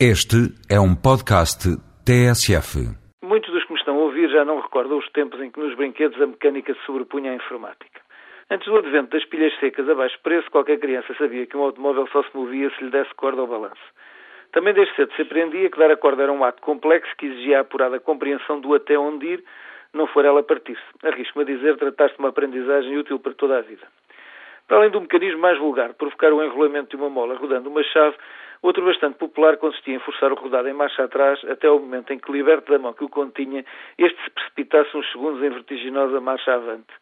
Este é um podcast TSF. Muitos dos que me estão a ouvir já não recordam os tempos em que nos brinquedos a mecânica se sobrepunha à informática. Antes do advento das pilhas secas a baixo preço, qualquer criança sabia que um automóvel só se movia se lhe desse corda ao balanço. Também desde cedo se aprendia que dar a corda era um ato complexo que exigia a apurada compreensão do até onde ir, não for ela partir-se. Arrisco-me a dizer tratar-se de uma aprendizagem útil para toda a vida. Para além do mecanismo mais vulgar provocar o enrolamento de uma mola rodando uma chave, outro bastante popular consistia em forçar o rodado em marcha atrás até o momento em que, liberto da mão que o continha, este se precipitasse uns segundos em vertiginosa marcha avante.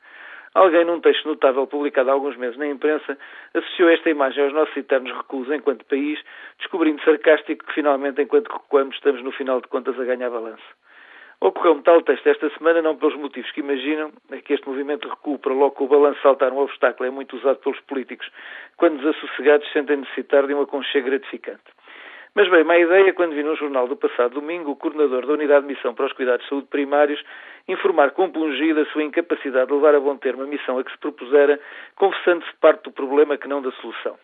Alguém, num texto notável publicado há alguns meses na imprensa, associou esta imagem aos nossos eternos recuos enquanto país, descobrindo sarcástico que finalmente, enquanto recuamos, estamos no final de contas a ganhar balanço. Ocorreu-me tal texto esta semana, não pelos motivos que imaginam, é que este movimento recuo para logo que o balanço saltar um obstáculo é muito usado pelos políticos, quando desassossegados sentem necessitar de um aconchego gratificante. Mas bem, má ideia quando vi num jornal do passado domingo o coordenador da Unidade de Missão para os Cuidados de Saúde Primários informar compungido a sua incapacidade de levar a bom termo a missão a que se propusera, confessando-se parte do problema que não da solução.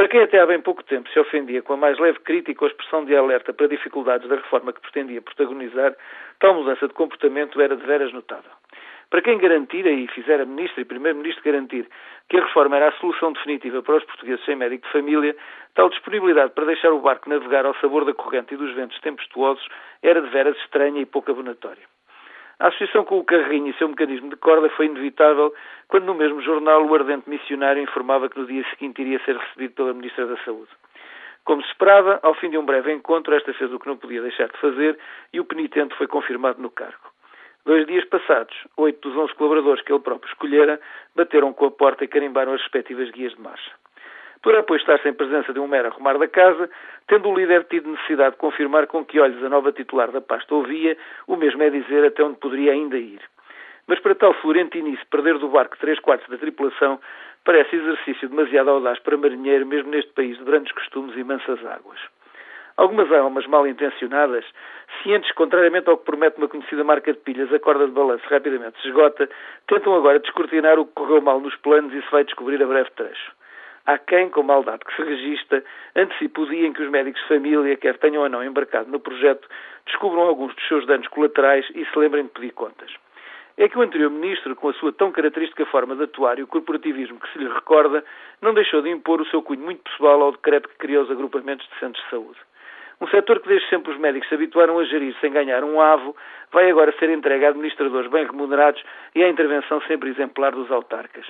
Para quem até há bem pouco tempo se ofendia com a mais leve crítica ou expressão de alerta para dificuldades da reforma que pretendia protagonizar, tal mudança de comportamento era de veras notável. Para quem garantira e fizera Ministro e Primeiro-Ministro garantir que a reforma era a solução definitiva para os portugueses sem médico de família, tal disponibilidade para deixar o barco navegar ao sabor da corrente e dos ventos tempestuosos era de veras estranha e pouco abonatória. A associação com o carrinho e seu mecanismo de corda foi inevitável quando no mesmo jornal o ardente missionário informava que no dia seguinte iria ser recebido pela Ministra da Saúde. Como se esperava, ao fim de um breve encontro, esta fez o que não podia deixar de fazer e o penitente foi confirmado no cargo. Dois dias passados, oito dos onze colaboradores que ele próprio escolhera bateram com a porta e carimbaram as respectivas guias de marcha. Poderá, pois, estar sem presença de um mero arrumar da casa, tendo o líder tido necessidade de confirmar com que olhos a nova titular da pasta ouvia, o mesmo é dizer até onde poderia ainda ir. Mas para tal florentinice perder do barco três quartos da tripulação parece exercício demasiado audaz para marinheiro, mesmo neste país de grandes costumes e mansas águas. Algumas almas mal intencionadas, cientes, contrariamente ao que promete uma conhecida marca de pilhas, a corda de balanço rapidamente se esgota, tentam agora descortinar o que correu mal nos planos e se vai descobrir a breve trecho. Há quem, com maldade que se registra, antecipe o dia em que os médicos de família, quer tenham ou não embarcado no projeto, descubram alguns dos seus danos colaterais e se lembrem de pedir contas. É que o anterior ministro, com a sua tão característica forma de atuar e o corporativismo que se lhe recorda, não deixou de impor o seu cunho muito pessoal ao decreto que criou os agrupamentos de centros de saúde. Um setor que desde sempre os médicos se habituaram a gerir sem ganhar um avo, vai agora ser entregue a administradores bem remunerados e à intervenção sempre exemplar dos autarcas.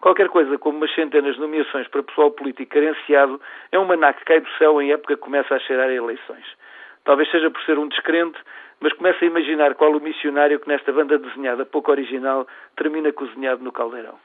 Qualquer coisa como umas centenas de nomeações para pessoal político carenciado é um maná que cai do céu em época que começa a cheirar a eleições. Talvez seja por ser um descrente, mas começa a imaginar qual o missionário que nesta banda desenhada pouco original termina cozinhado no caldeirão.